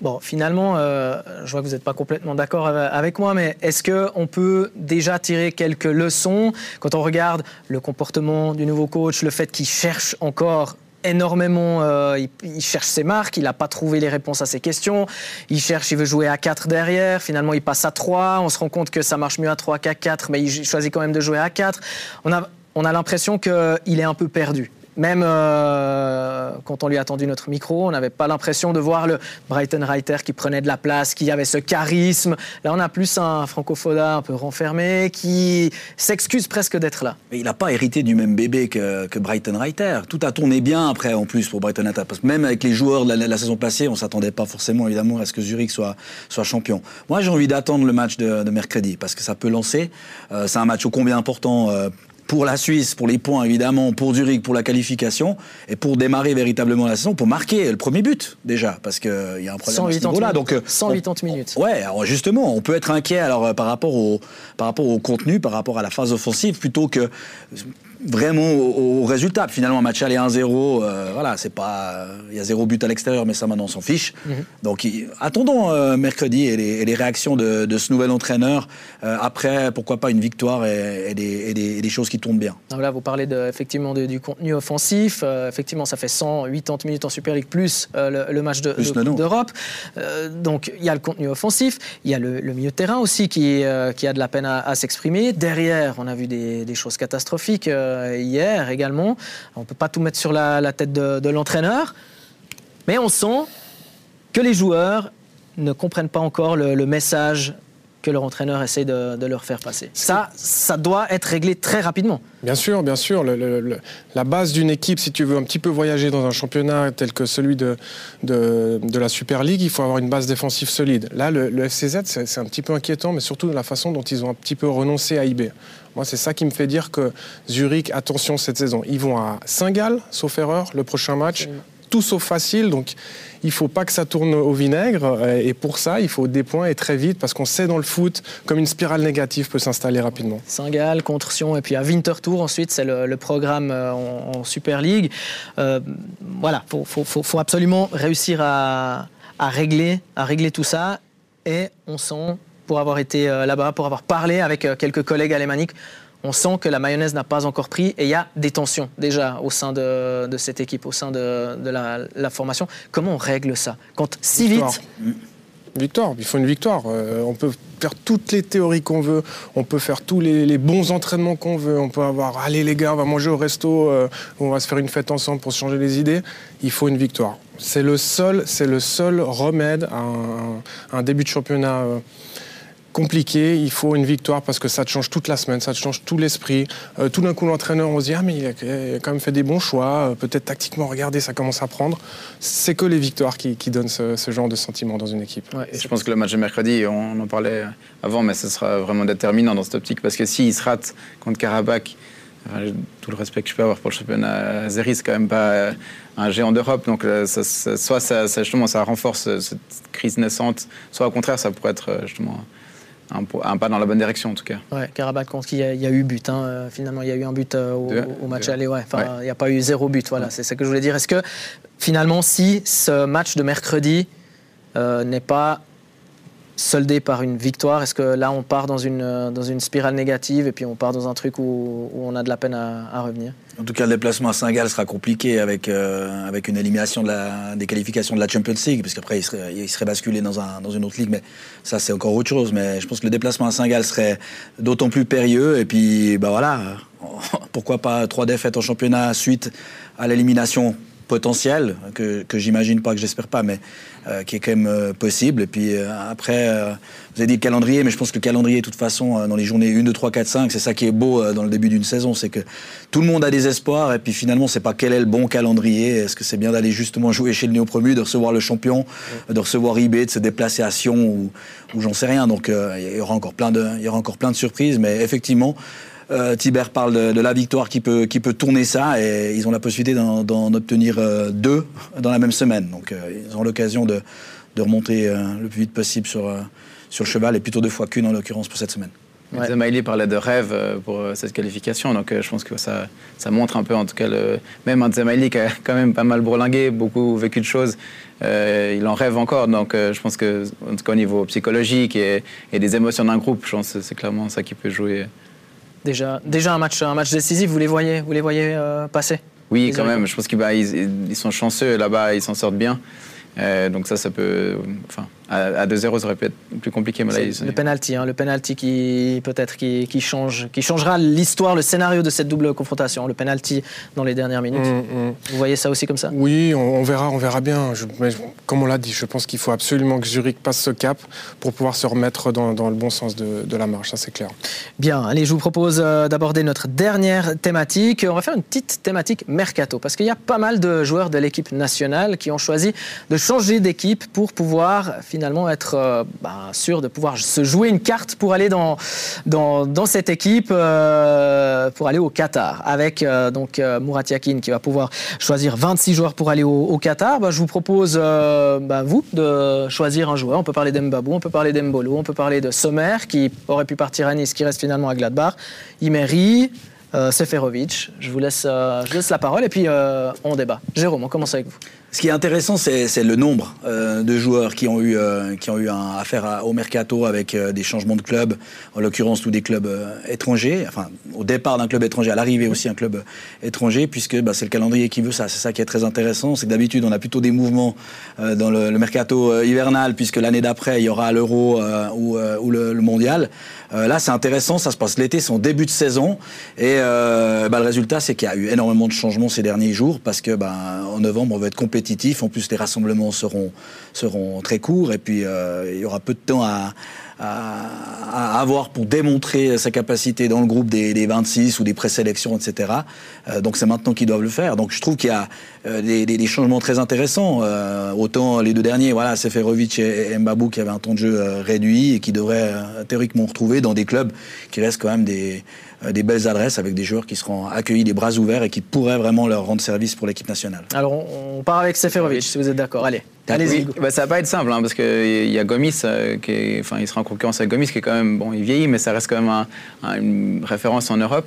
Bon, finalement, euh, je vois que vous n'êtes pas complètement d'accord avec moi, mais est-ce qu'on peut déjà tirer quelques leçons quand on regarde le comportement du nouveau coach, le fait qu'il cherche encore énormément, euh, il, cherche ses marques, il n'a pas trouvé les réponses à ses questions, il cherche, il veut jouer à 4 derrière, finalement il passe à 3, on se rend compte que ça marche mieux à 3 qu'à 4, mais il choisit quand même de jouer à 4. On a, on a l'impression qu'il est un peu perdu. Même euh, quand on lui a tendu notre micro, on n'avait pas l'impression de voir le Brighton Reiter qui prenait de la place, qui avait ce charisme. Là, on a plus un francophoda un peu renfermé qui s'excuse presque d'être là. Il n'a pas hérité du même bébé que, Brighton Reiter. Tout a tourné bien après, en plus, pour Brighton Reiter. Parce que même avec les joueurs de la, saison passée, on ne s'attendait pas forcément, évidemment, à ce que Zurich soit, soit champion. Moi, j'ai envie d'attendre le match de, mercredi parce que ça peut lancer. Euh, c'est un match au combien important euh, pour la Suisse, pour les points évidemment, pour Zurich, pour la qualification, et pour démarrer véritablement la saison, pour marquer le premier but déjà, parce qu'il y a un problème à ce niveau-là. Donc 180 euh, minutes. ouais, alors justement, on peut être inquiet alors euh, par rapport au par rapport au contenu, par rapport à la phase offensive, plutôt que vraiment au, résultat. Finalement, un match aller 1-0, euh, voilà, c'est pas, il y a zéro but à l'extérieur, mais ça maintenant on s'en fiche. Mhm. Donc attendons euh, mercredi et les, réactions de, ce nouvel entraîneur. Euh, après, pourquoi pas une victoire et, des, choses qui tournent bien. là, vous parlez de, effectivement du contenu offensif. effectivement, ça fait 180 minutes en Super League plus le, match d'Europe. donc il y a le contenu offensif, il y a le, milieu de terrain aussi qui, qui a de la peine à, s'exprimer. Derrière, on a vu des, des choses catastrophiques. Euh, hier également. On ne peut pas tout mettre sur la, tête de, l'entraîneur, mais on sent que les joueurs ne comprennent pas encore le, message que leur entraîneur essaie de, leur faire passer. Ça, ça doit être réglé très rapidement. Bien sûr, bien sûr. la base d'une équipe, si tu veux un petit peu voyager dans un championnat tel que celui de, de, la Super League, il faut avoir une base défensive solide. Là, le, le FCZ, c'est un petit peu inquiétant, mais surtout de la façon dont ils ont un petit peu renoncé à IB. Moi, c'est ça qui me fait dire que Zurich, attention cette saison. Ils vont à Saint-Gall, sauf erreur, le prochain match. Tout sauf facile, donc il faut pas que ça tourne au vinaigre. Et pour ça, il faut des points et très vite, parce qu'on sait dans le foot comme une spirale négative peut s'installer rapidement. Saint-Gall contre Sion, et puis à Winterthur ensuite, c'est le, programme euh, en, Super League. Euh, voilà, il faut, absolument réussir à, régler, à régler tout ça. Et on sent pour avoir été euh, là-bas, pour avoir parlé avec euh, quelques collègues alémaniques. On sent que la mayonnaise n'a pas encore pris et il y a des tensions déjà au sein de, cette équipe, au sein de, la, formation. Comment on règle ça Quand si vite Victoire, il faut une victoire. Euh, on peut faire toutes les théories qu'on veut, on peut faire tous les, bons entraînements qu'on veut, on peut avoir allez les gars, on va manger au resto, on va se faire une fête ensemble pour se changer les idées. Il faut une victoire. C'est le seul, c'est le seul remède à un, début de championnat compliqué. Il faut une victoire parce que ça te change toute la semaine, ça te change tout l'esprit. Euh, tout d'un coup, l'entraîneur, on se dit, ah, mais il a, quand même fait des bons choix. Euh, peut-être tactiquement, regardez, ça commence à prendre. C'est que les victoires qui, donnent ce, genre de sentiment dans une équipe. je pense que le match de mercredi, on en parlait avant, mais ce sera vraiment déterminant dans cette optique parce que s'il se rate contre Karabakh, tout le respect que je peux avoir pour le championnat Zéry, c'est quand même pas euh, un géant d'Europe. Donc, soit ça, justement, ça renforce cette crise naissante, soit au contraire, ça pourrait être justement un, pas dans la bonne direction en tout cas. Ouais, qui il y, a eu but. Hein, finalement, il y a eu un but euh, au, match aller. Ouais. Enfin, il n'y a pas eu zéro but. Voilà, c'est ça que je voulais dire. Est-ce que finalement, si ce match de mercredi euh, n'est pas soldé par une victoire, est-ce que là on part dans une, dans une spirale négative et puis on part dans un truc où, on a de la peine à, revenir? En tout cas, le déplacement à Saint-Gall sera compliqué avec, avec une élimination des qualifications de la Champions League, parce qu'après il serait, basculé dans, un, dans une autre ligue. Mais ça, c'est encore autre chose. Mais je pense que le déplacement à Saint-Gall serait d'autant plus périlleux. Et puis, bah voilà, [laughs] pourquoi pas trois défaites en championnat suite à l'élimination potentielle, que, que j'imagine pas, que j'espère pas, mais euh, qui est quand même euh, possible. Et puis euh, après, vous avez dit le calendrier, mais je pense que le calendrier, de toute façon, dans les journées 1, 2, 3, 4, 5, c'est ça qui est beau dans le début d'une saison, c'est que tout le monde a des espoirs, et puis finalement, c'est pas quel est le bon calendrier. Est-ce que c'est bien d'aller justement jouer chez le néo-promu, de recevoir le champion, de recevoir IB, de se déplacer à Sion, ou, ou j'en sais rien. Donc il y aura encore plein de, il y aura encore plein de surprises, mais effectivement, euh, Tibert parle de, la victoire qui peut, qui peut tourner ça et ils ont la possibilité d'en obtenir euh, deux dans la même semaine. Donc euh, ils ont l'occasion de, de, remonter le plus vite possible sur, sur le cheval et plutôt deux fois qu'une en l'occurrence pour cette semaine. Ouais. parlait de rêve pour cette qualification, donc je pense que ça, ça montre un peu, en tout cas, le... même un Zemaili qui a [laughs] quand même pas mal bourlingué, beaucoup vécu de choses, il en rêve encore. Donc je pense que, en tout cas, au niveau psychologique et, et des émotions d'un groupe, je pense que c'est clairement ça qui peut jouer Déjà, déjà un, match, un match décisif, vous les voyez, vous les voyez euh, passer Oui, quand même. Je pense qu'ils bah, ils, sont chanceux là-bas, ils s'en sortent bien. Euh, donc ça, ça peut. Enfin, à, 2-0, ça aurait pu être plus compliqué. Mais là, le penalty, hein, le penalty qui peut-être qui, qui, change, qui changera l'histoire, le scénario de cette double confrontation. Le penalty dans les dernières minutes. Mm, mm. Vous voyez ça aussi comme ça? Oui, on, verra, on verra bien. mais, comme on l'a dit, je pense qu'il faut absolument que Zurich passe ce cap pour pouvoir se remettre dans, dans le bon sens de, de, la marche. Ça, c'est clair. Bien. Allez, je vous propose euh, d'aborder notre dernière thématique. On va faire une petite thématique mercato parce qu'il y a pas mal de joueurs de l'équipe nationale qui ont choisi de changer d'équipe pour pouvoir finalement être euh, bah, sûr de pouvoir se jouer une carte pour aller dans, cette équipe, euh, pour aller au Qatar. Avec euh, donc Mourat Yakin qui va pouvoir choisir 26 joueurs pour aller au, Qatar. Bah, je vous propose, bah, vous, de choisir un joueur. On peut parler d'Embabou, on peut parler d'Embolo, on peut parler de Sommer qui aurait pu partir à Nice, qui reste finalement à Gladbach. Imery, Seferovic. Je vous laisse la parole et puis on débat. Jérôme, on commence avec vous. Ce qui est intéressant, c'est le nombre euh, de joueurs qui ont eu, euh, qui ont eu un, affaire au mercato avec euh, des changements de club, en l'occurrence tous des clubs étrangers, enfin au départ d'un club étranger, à l'arrivée aussi un club étranger, puisque bah, c'est le calendrier qui veut ça. C'est ça qui est très intéressant, c'est que d'habitude on a plutôt des mouvements dans le, mercato hivernal, puisque l'année d'après il y aura l'Euro ou, ou le, le, Mondial. là c'est intéressant, ça se passe l'été, c'est en début de saison, et bah, le résultat c'est qu'il y a eu énormément de changements ces derniers jours, parce que bah, en novembre on va être en plus, les rassemblements seront, seront très courts. Et puis euh, il y aura peu de temps à, à, avoir pour démontrer sa capacité dans le groupe des, 26 ou des présélections, etc. Euh, donc c'est maintenant qu'ils doivent le faire. Donc je trouve qu'il y a euh, des, changements très intéressants. autant les deux derniers, voilà, Seferovic et, Mbabou qui avaient un temps de jeu réduit et qui devraient théoriquement retrouver dans des clubs qui restent quand même des euh, des belles adresses avec des joueurs qui seront accueillis les bras ouverts et qui pourraient vraiment leur rendre service pour l'équipe nationale. Alors on part avec Seferovic si vous êtes d'accord. Allez. Allez-y. Bah, ça va pas être simple hein, parce qu'il y a Gomis, euh, qui enfin, il sera en concurrence avec Gomis qui est quand même, bon, il vieillit, mais ça reste quand même une référence en Europe.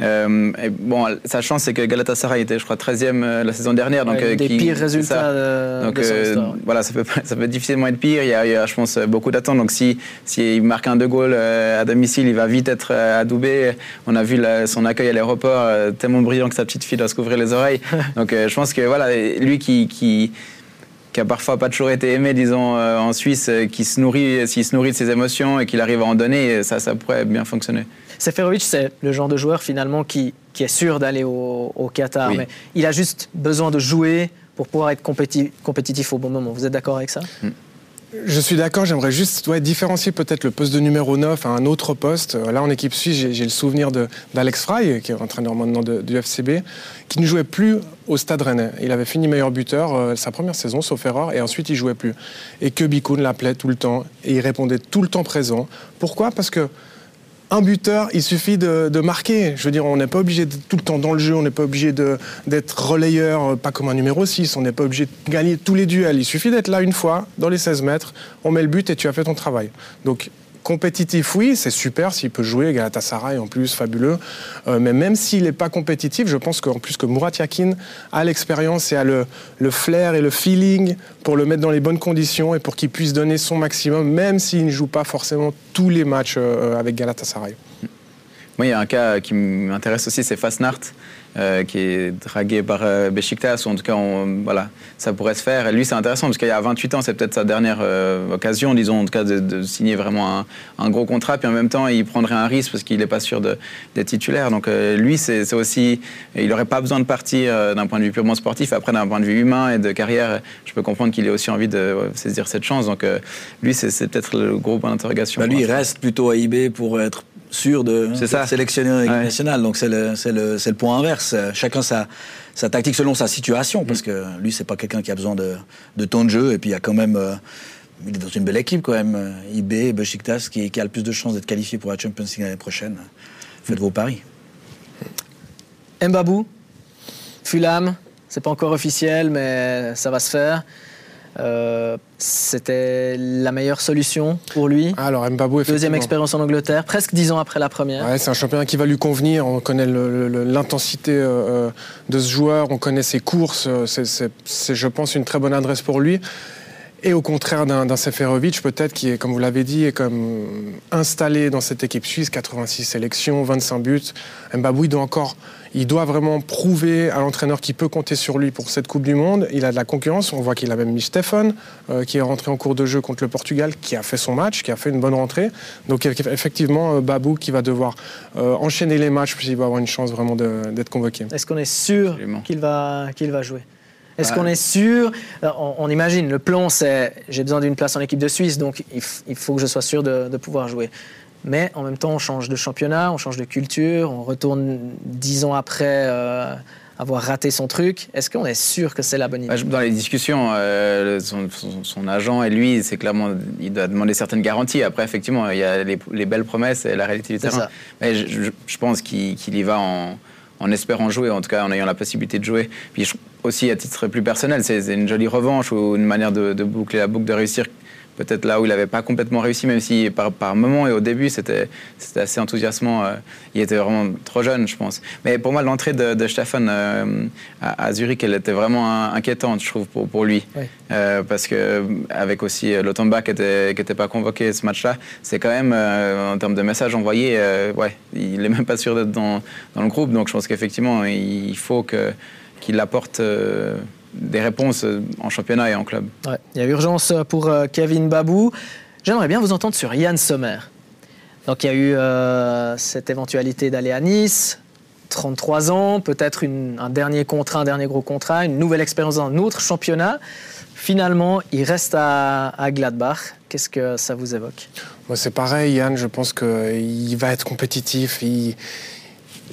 Euh, et bon, sa chance, c'est que Galatasaray était, je crois, 13e euh, la saison dernière. Donc, euh, des pires résultats de, donc, voilà, ça peut, ça peut difficilement être pire. Il y a, je pense, beaucoup d'attentes. Donc, si, si il marque un deux goals à domicile, il va vite être adoubé. On a vu son accueil à l'aéroport tellement brillant que sa petite fille doit se couvrir les oreilles. [laughs] donc, je pense que voilà, lui qui, qui qui a parfois pas toujours été aimé, disons, en Suisse, qui se nourrit, s'il se nourrit de ses émotions et qu'il arrive à en donner, ça, ça pourrait bien fonctionner. Seferovic, c'est le genre de joueur finalement qui, qui est sûr d'aller au, Qatar, mais il a juste besoin de jouer pour pouvoir être compétitif, compétitif au bon moment. Vous êtes d'accord avec ça? Mm. Je suis d'accord, j'aimerais juste différencier peut-être le poste de numéro 9 à un autre poste. Là, en équipe suisse, j'ai le souvenir d'Alex Frey, qui est entraîneur maintenant du FCB, qui ne jouait plus au Stade Rennais. Il avait fini meilleur buteur euh, sa première saison, sauf erreur, et ensuite il jouait plus. Et que l'appelait tout le temps, et il répondait tout le temps présent. Pourquoi? Parce que un buteur, il suffit de, marquer. Je veux dire, on n'est pas obligé d'être tout le temps dans le jeu, on n'est pas obligé d'être relayeur, euh, pas comme un numéro 6, on n'est pas obligé de gagner tous les duels. Il suffit d'être là une fois, dans les 16 mètres, on met le but et tu as fait ton travail. Compétitif, oui, c'est super s'il peut jouer. Galatasaray, en plus, fabuleux. Euh, mais même s'il n'est pas compétitif, je pense qu'en plus que Murat Yakin a l'expérience et a le, le, et le feeling pour le mettre dans les bonnes conditions et pour qu'il puisse donner son maximum, même s'il ne joue pas forcément tous les matchs euh, avec Galatasaray. Moi, il y a un cas qui m'intéresse aussi, c'est Fasnart. Euh, qui est dragué par euh, Besiktas, en tout cas, voilà, ça pourrait se faire. Et lui, c'est intéressant, parce qu'il y a 28 ans, c'est peut-être sa dernière euh, occasion, disons, en tout cas, de, signer vraiment un, gros contrat, puis en même temps, il prendrait un risque, parce qu'il n'est pas sûr d'être titulaire. Donc lui, c'est aussi, il n'aurait pas besoin de partir d'un point de vue purement sportif, après, d'un point de vue humain et de carrière, je peux comprendre qu'il ait aussi envie de saisir cette chance. Donc lui, c'est peut-être le gros point d'interrogation. Bah, lui, il reste plutôt à IB pour être sûr de, sélectionner en équipe nationale. Donc c'est le, le, le, point inverse. Chacun sa, sa tactique selon sa situation, parce que lui, c'est pas quelqu'un qui a besoin de, de temps de jeu. Et puis il y a quand même. Euh, il est dans une belle équipe quand même, euh, IB, Besiktas, qui, qui a le plus de chances d'être qualifié pour la Champions League l'année prochaine. Faites vos paris. Mbabou, Fulham, c'est pas encore officiel, mais ça va se faire. Euh, c'était la meilleure solution pour lui. Alors Mbabou, Deuxième expérience en Angleterre, presque dix ans après la première. c'est un championnat qui va lui convenir. On connaît l'intensité euh, euh, de ce joueur, on connaît ses courses. C'est, je pense, une très bonne adresse pour lui. Et au contraire d'un Seferovic, peut-être, qui est, comme vous l'avez dit, est comme installé dans cette équipe suisse, 86 sélections, 25 buts. Mbabou, il doit encore il doit vraiment prouver à l'entraîneur qu'il peut compter sur lui pour cette Coupe du Monde. Il a de la concurrence. On voit qu'il a même mis Stephen, euh, qui est rentré en cours de jeu contre le Portugal, qui a fait son match, qui a fait une bonne rentrée. Donc effectivement, euh, Babou qui va devoir euh, enchaîner les matchs, puis il va avoir une chance vraiment d'être convoqué. Est-ce qu'on est sûr qu'il va, qu'il va jouer? Est-ce qu'on est sûr? On, imagine, le plan c'est j'ai besoin d'une place en équipe de Suisse, donc il, faut que je sois sûr de pouvoir jouer mais en même temps, on change de championnat, on change de culture, on retourne dix ans après euh, avoir raté son truc. Est-ce qu'on est sûr que c'est la bonne idée? Dans les discussions, euh, son, agent et lui, c'est clairement, il doit demander certaines garanties. Après, effectivement, il y a les, belles promesses et la réalité du terrain. Mais je, pense qu'il y va en, espérant jouer, en tout cas en ayant la possibilité de jouer. Puis aussi, à titre plus personnel, c'est une jolie revanche ou une manière de, de boucler la boucle, de réussir peut-être là où il n'avait pas complètement réussi, même si par, par moment et au début c'était assez enthousiasmant. Euh, il était vraiment trop jeune, je pense. Mais pour moi, l'entrée de, de Stefan euh, à, Zurich, elle était vraiment inquiétante, je trouve, pour, pour lui. Euh, parce que avec aussi Lotomba qui n'était qui était pas convoqué ce match-là, c'est quand même, en termes de messages envoyés, ouais, il n'est même pas sûr d'être dans, dans, le groupe. Donc je pense qu'effectivement, il faut qu'il apporte des réponses euh, en championnat et en club. il y a urgence pour euh, Kevin Babou. J'aimerais bien vous entendre sur Yann Sommer. Donc il y a eu euh, cette éventualité d'aller à Nice, 33 ans, peut-être un dernier contrat, un dernier gros contrat, une nouvelle expérience dans un autre championnat. Finalement, il reste à, à Gladbach. Qu'est-ce que ça vous évoque? Moi, c'est pareil, Yann. Je pense qu'il va être compétitif. Il,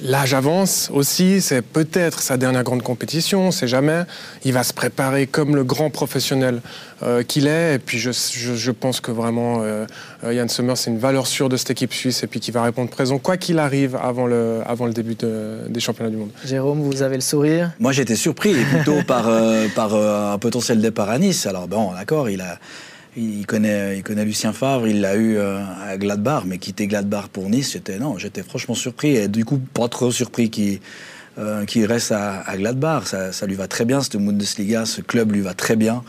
L'âge avance aussi, c'est peut-être sa dernière grande compétition, on ne sait jamais. Il va se préparer comme le grand professionnel euh, qu'il est. Et puis je, pense que vraiment, euh, euh, Yann Sommer, c'est une valeur sûre de cette équipe suisse et puis qu'il va répondre présent, quoi qu'il arrive, avant le, avant le début des championnats du monde. Jérôme, vous avez le sourire? Moi, j'étais surpris plutôt par, par un potentiel départ à Nice. Alors, bon, d'accord, il a il connaît, il connaît Lucien Favre, il l'a eu euh, à Gladbach, mais quitter Gladbach pour Nice, j'étais non, j'étais franchement surpris et du coup pas trop surpris qu'il euh, reste à, Gladbach. Ça, ça, lui va très bien, cette Bundesliga, ce club lui va très bien.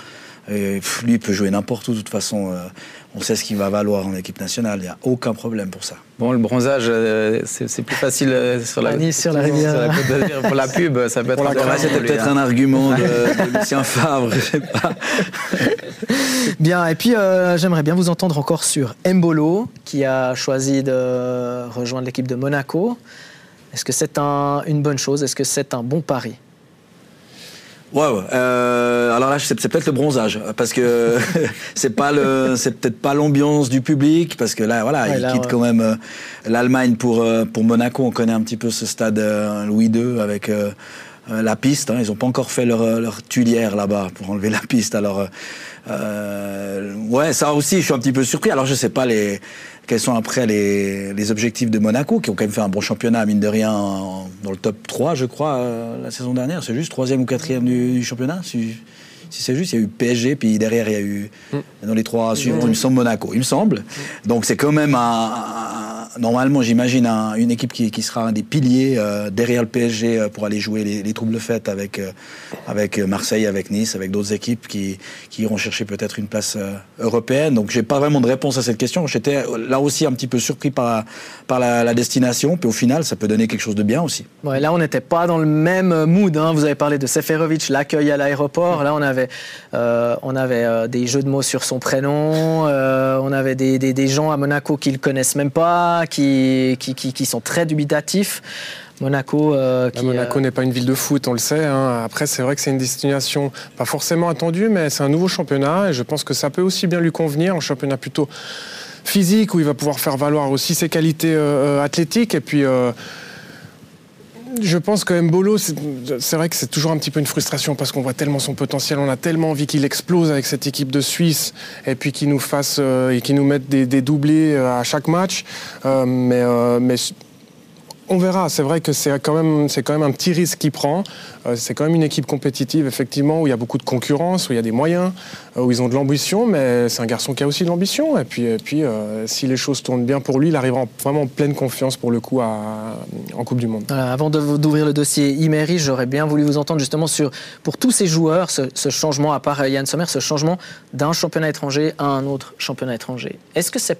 Et, lui, il peut jouer n'importe où, de toute façon. Euh, on sait ce qu'il va valoir en équipe nationale. Il n'y a aucun problème pour ça. Bon, le bronzage, euh, c'est plus facile euh, sur la, nice, sur la rivière. pour la pub, ça peut être C'était peut-être un argument [laughs] de, Lucien Favre, je sais pas. Bien, et puis j'aimerais bien vous entendre encore sur Mbolo, qui a choisi de rejoindre l'équipe de Monaco. Est-ce que c'est un, une bonne chose? Est-ce que c'est un bon pari? Euh, alors là, c'est peut-être le bronzage, parce que [laughs] c'est pas le, c'est peut-être pas l'ambiance du public, parce que là, voilà, Ouais, il là, quitte ouais. quand même euh, l'Allemagne pour euh, pour Monaco. On connaît un petit peu ce stade euh, Louis II avec la piste. hein. Ils ont pas encore fait leur leur tuilière là-bas pour enlever la piste. Alors euh, ouais, ça aussi, je suis un petit peu surpris. Alors je sais pas les quels sont après les, les objectifs de Monaco, qui ont quand même fait un bon championnat, mine de rien, en- dans le top 3, je crois, euh, la saison dernière. C'est juste troisième ou quatrième du, du championnat si, si c'est juste, il y a eu PSG, puis derrière, il y a eu, dans les trois suivants, il me semble Monaco, il me semble. Donc c'est quand même un, un- normalement, j'imagine, un- une équipe qui, sera un des piliers euh, derrière le PSG euh, pour aller jouer les, les troubles faites avec, euh, avec Marseille, avec Nice, avec d'autres équipes qui, iront chercher peut-être une place européenne. Donc j'ai pas vraiment de réponse à cette question. J'étais là aussi un petit peu surpris par, par la, destination, puis au final, ça peut donner quelque chose de bien aussi. Là, on n'était pas dans le même mood. hein. Vous avez parlé de Seferovic, l'accueil à l'aéroport. Là, on avait, on avait des jeux de mots sur son prénom. on avait des, des- gens à Monaco qui le connaissent même pas, qui, qui, qui- qui sont très dubitatifs. Monaco, euh, qui, Monaco euh, n'est pas une ville de foot, on le sait. hein. Après, c'est vrai que c'est une destination pas forcément attendue, mais c'est un nouveau championnat et je pense que ça peut aussi bien lui convenir. Un championnat plutôt physique où il va pouvoir faire valoir aussi ses qualités euh, athlétiques. Et puis, je pense que Mbolo, c'est c'est vrai que c'est toujours un petit peu une frustration parce qu'on voit tellement son potentiel, on a tellement envie qu'il explose avec cette équipe de Suisse et puis qu'il nous fasse euh, et qu'il nous mette des, doublés euh, à chaque match. Euh, mais on verra. C'est vrai que c'est quand même, c'est quand même un petit risque qu'il prend. Euh, c'est quand même une équipe compétitive, effectivement, où il y a beaucoup de concurrence, où il y a des moyens, euh, où ils ont de l'ambition. Mais c'est un garçon qui a aussi de l'ambition. Et puis, et puis euh, si les choses tournent bien pour lui, il arrivera en- vraiment en pleine confiance pour le coup à- en Coupe du Monde. Avant d'ouvrir le dossier Imery, j'aurais bien voulu vous entendre justement sur, pour tous ces joueurs, ce, ce changement, à part Yann Sommer, ce changement d'un championnat étranger à un autre championnat étranger. Est-ce que c'est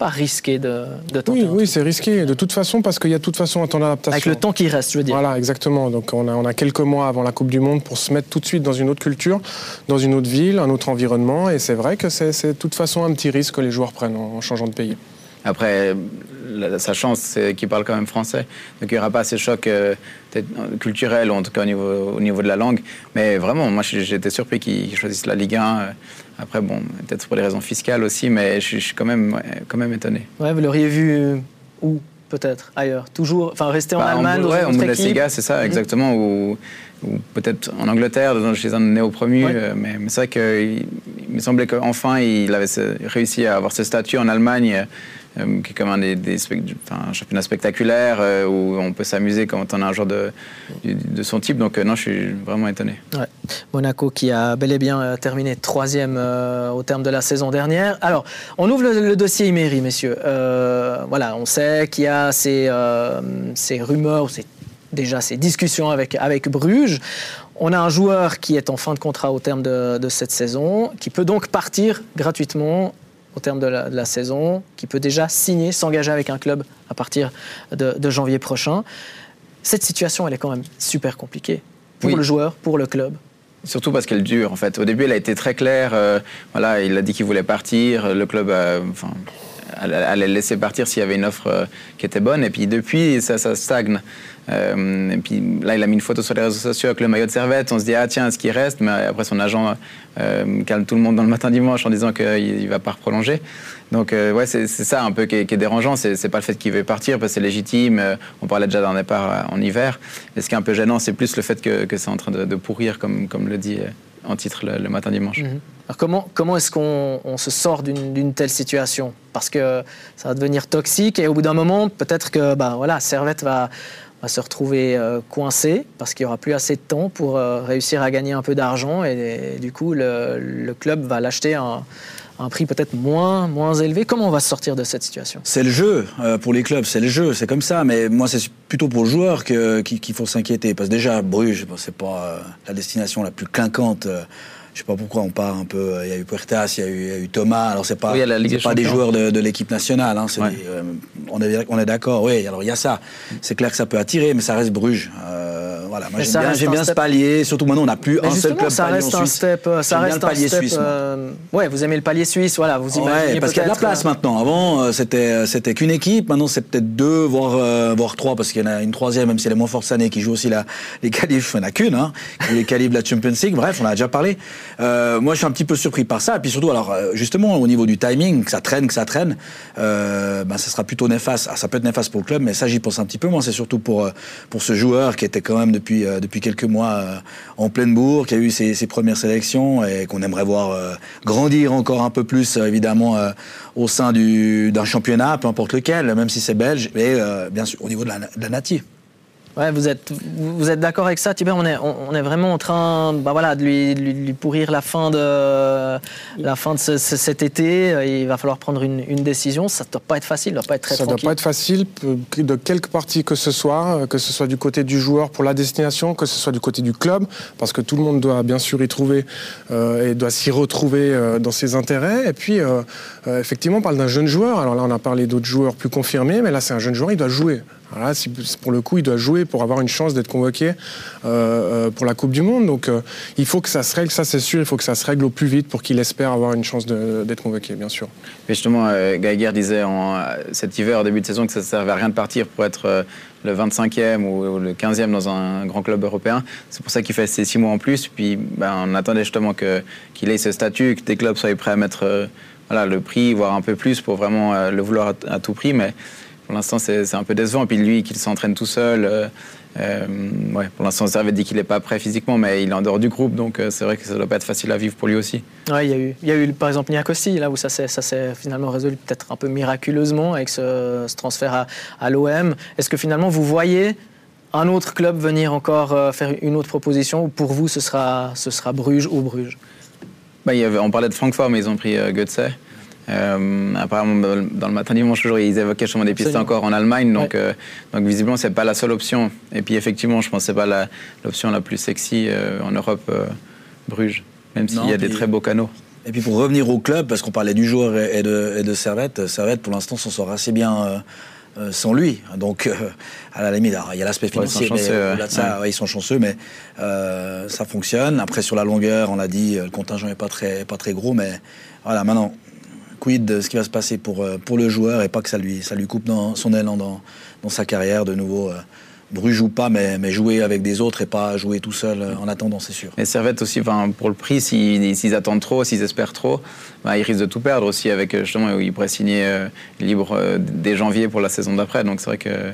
pas risqué de, de tenter Oui, oui, c'est risqué. De toute façon, parce qu'il y a de toute façon un temps d'adaptation. Avec le temps qui reste, je veux dire. Voilà, exactement. Donc on a, on a quelques mois avant la Coupe du Monde pour se mettre tout de suite dans une autre culture, dans une autre ville, un autre environnement. Et c'est vrai que c'est c'est de toute façon un petit risque que les joueurs prennent en, en changeant de pays. Après, la- sa chance, c'est qu'il parle quand même français. Donc il n'y aura pas ces chocs euh, euh, culturels, ou en tout cas au niveau, au niveau de la langue. Mais vraiment, moi, été surpris qu'ils choisissent la Ligue 1. euh. Après, bon, peut-être pour des raisons fiscales aussi, mais je suis- je suis quand même, ouais, quand même étonné. Ouais, vous l'auriez vu euh, où Peut-être ailleurs? Toujours, enfin rester en Bah, Allemagne, dans ouais, en. Bundesliga, c'est ça, Mhm. exactement. Ou, ou peut-être en Angleterre, chez un néo-promu. Ouais. euh, Mais, mais c'est vrai qu'il il me semblait qu'enfin, il avait réussi à avoir ce statut en Allemagne, euh, qui est comme un, des, des euh, où on peut s'amuser quand on a un joueur de, son type. Donc, euh, non, je suis vraiment étonné. Monaco qui a bel et bien euh, terminé troisième euh, au terme de la saison dernière. Alors, on ouvre le, dossier Imery, messieurs. Euh, voilà, on sait qu'il y a ces, euh, ces rumeurs, ces- déjà ces discussions avec, avec Bruges. On a un joueur qui est en fin de contrat au terme de cette saison, qui peut donc partir gratuitement au terme de la, de la saison, qui peut déjà signer, s'engager avec un club à partir de, de janvier prochain. Cette situation, elle est quand même super compliquée pour Oui. le joueur, pour le club. Surtout parce qu'elle dure, en fait. Au début, elle a été très claire. euh, voilà, il a dit qu'il voulait partir. Le club a- enfin, allait allait le laisser partir s'il y avait une offre euh, qui était bonne. Et puis, depuis, ça, ça stagne. Euh, et puis, là, il a mis une photo sur les réseaux sociaux avec le maillot de servette. On se dit, ah tiens, est-ce qu'il reste Mais après, son agent euh, calme tout le monde dans le matin dimanche en disant qu'il ne va pas prolonger. Donc, euh, ouais, c'est ça un peu qui est, qui est dérangeant. C'est pas le fait qu'il veut partir, parce que c'est légitime. Euh, on parlait déjà d'un départ en hiver. Et ce qui est un peu gênant, c'est plus le fait que, que c'est en train de, pourrir, comme, le dit en titre le, matin dimanche. Mhm. Alors comment, comment est-ce qu'on on se sort d'une telle situation? Parce que ça va devenir toxique et au bout d'un moment, peut-être que bah, voilà, Servette va, va se retrouver euh, coincé parce qu'il n'y aura plus assez de temps pour euh, réussir à gagner un peu d'argent et, du coup le, club va l'acheter à un, prix peut-être moins, moins élevé. Comment on va se sortir de cette situation? C'est le jeu euh, pour les clubs, c'est le jeu, c'est comme ça. Mais moi, c'est plutôt pour le joueur qu'il faut s'inquiéter. Parce que déjà, Bruges, c'est pas la destination la plus clinquante. Je sais pas pourquoi on part un peu. euh, Il y a eu Puertas, il y a eu, il y a eu Thomas. Alors c'est pas, Oui, des pas des joueurs de, de l'équipe nationale. hein, c'est Ouais. des, euh, on est, on est d'accord. Oui, alors il y a ça. C'est clair que ça peut attirer, mais ça reste Bruges. Euh, voilà, moi j'aime bien, j'aime bien ce palier, surtout maintenant on n'a plus un seul club ça palier reste en un Suisse. step, euh, ça J'aime bien reste le palier un step. suisse, euh, ouais, vous aimez le palier suisse, voilà, vous imaginez Ouais, parce qu'il y a de la place euh, maintenant. Avant, euh, c'était c'était qu'une équipe. Maintenant, c'est peut-être deux, voire euh, voire trois, parce qu'il y en a une troisième, même si elle est moins forte cette année, qui joue aussi la, les qualifs. Il n'y en a qu'une, hein, les qualifs de la Champions League. Bref, on en a déjà parlé. Moi, je suis un petit peu surpris par ça. Et puis surtout, alors justement, au niveau du timing, que ça traîne, que ça traîne, ben, ça sera plutôt néfaste. Ah, ça peut être néfaste pour le club, mais ça, j'y pense un petit peu. Moi, c'est surtout pour pour ce joueur qui était quand même depuis euh, depuis quelques mois euh, en pleine bourre, qui a eu ses, premières sélections et qu'on aimerait voir euh, grandir encore un peu plus, évidemment, au sein du- d'un championnat, peu importe lequel, même si c'est belge, euh, bien sûr au niveau de la, de la native. Ouais, vous êtes, vous êtes d'accord avec ça, Thibert on est, on, est vraiment en train bah voilà, de, lui, de pourrir la fin de, la fin de ce- ce- cet été. Il va falloir prendre une, une décision. Ça ne doit pas être facile, ça ne doit pas être très Ça ne doit pas être facile de quelque partie que ce soit, euh, que ce soit du côté du joueur pour la destination, que ce soit du côté du club, parce que tout le monde doit bien sûr y trouver euh, et doit s'y retrouver euh, dans ses intérêts. Et puis, euh, euh, effectivement, on parle d'un jeune joueur. Alors là, on a parlé d'autres joueurs plus confirmés, mais là, c'est un jeune joueur, il doit jouer. Voilà, pour le coup, il doit jouer pour avoir une chance d'être convoqué euh, euh, pour la Coupe du Monde. Donc, euh, il faut que ça se règle, ça c'est sûr, il faut que ça se règle au plus vite pour qu'il espère avoir une chance d'être convoqué, bien sûr. Mais justement, euh, Geiger disait en, euh, cet hiver, au début de saison, que ça ne servait à rien de partir pour être euh, le 25e ou, le 15e dans un grand club européen. C'est pour ça qu'il fait ces six mois en plus. Puis ben, on attendait justement qu'il ait ce statut, que des clubs soient prêts à mettre voilà, le prix, voire un peu plus, pour vraiment le vouloir à, à tout prix. Mais pour l'instant, c'est un peu décevant. Puis lui, qu'il s'entraîne tout seul. euh, euh, ouais, pour l'instant, Servette dit qu'il n'est pas prêt physiquement, mais il est en dehors du groupe. Donc euh, c'est vrai que ça ne doit pas être facile à vivre pour lui aussi. Ouais, il y a eu, il y a eu par exemple Niakosti, là où ça s'est, finalement résolu peut-être un peu miraculeusement avec ce, ce transfert à, à l'OM. Est-ce que finalement vous voyez un autre club venir encore faire une autre proposition ou pour vous ce sera, ce sera Bruges ou Bruges? Bah, il y avait, on parlait de Francfort, mais ils ont pris euh, Götze. Euh, apparemment, dans le- matin dimanche, toujours, ils évoquaient justement des pistes Absolument. encore en Allemagne. Donc, Ouais. euh, donc visiblement, c'est pas la seule option. Et puis, effectivement, je pense que c'est pas la- l'option la, plus sexy euh, en Europe, euh, Bruges. Même s'il y a des très beaux canaux. Et puis pour revenir au club, parce qu'on parlait du joueur et de, et de Servette, Servette pour l'instant s'en sort assez bien euh, euh, sans lui. Donc euh, à la limite, alors, il y a l'aspect Ouais, ils sont financier, mais chanceux, ouais. au-delà de ça, ouais, ils sont chanceux, mais euh, ça fonctionne. Après sur la longueur, on l'a dit, le contingent n'est pas très, pas très gros, mais voilà, maintenant, quid de ce qui va se passer pour, euh, pour le joueur et pas que ça lui, ça lui coupe dans son élan dans, dans sa carrière de nouveau. Euh, Bruges ou pas, mais, mais jouer avec des autres et pas jouer tout seul euh, en attendant, c'est sûr. Et Servette aussi, enfin, pour le prix, s'ils attendent trop, s'ils espèrent trop, bah, ils risquent de tout perdre aussi avec justement ils pourraient signer euh, libre dès janvier pour la saison d'après. Donc c'est vrai que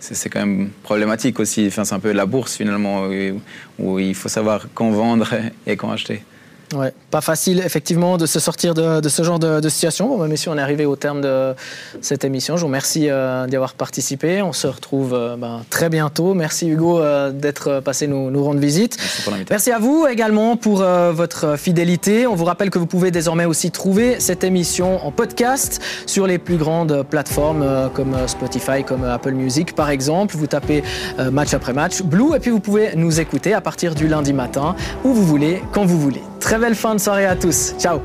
c'est c'est quand même problématique aussi. Enfin, c'est un peu la bourse finalement où, où il faut savoir quand vendre et quand acheter. Ouais, pas facile effectivement de se sortir de, de ce genre de, de situation. Bon, bah, messieurs, on est arrivé au terme de cette émission. Je vous remercie euh, d'y avoir participé. On se retrouve euh, ben, très bientôt. Merci Hugo euh, d'être passé nous, nous rendre visite. Merci pour. Merci à vous également pour euh, votre fidélité. On vous rappelle que vous pouvez désormais aussi trouver cette émission en podcast sur les plus grandes plateformes euh, comme euh, Spotify, comme euh, Apple Music par exemple. Vous tapez euh, match après match Blue et puis vous pouvez nous écouter à partir du lundi matin où vous voulez, quand vous voulez. Très belle fin de soirée à tous. Ciao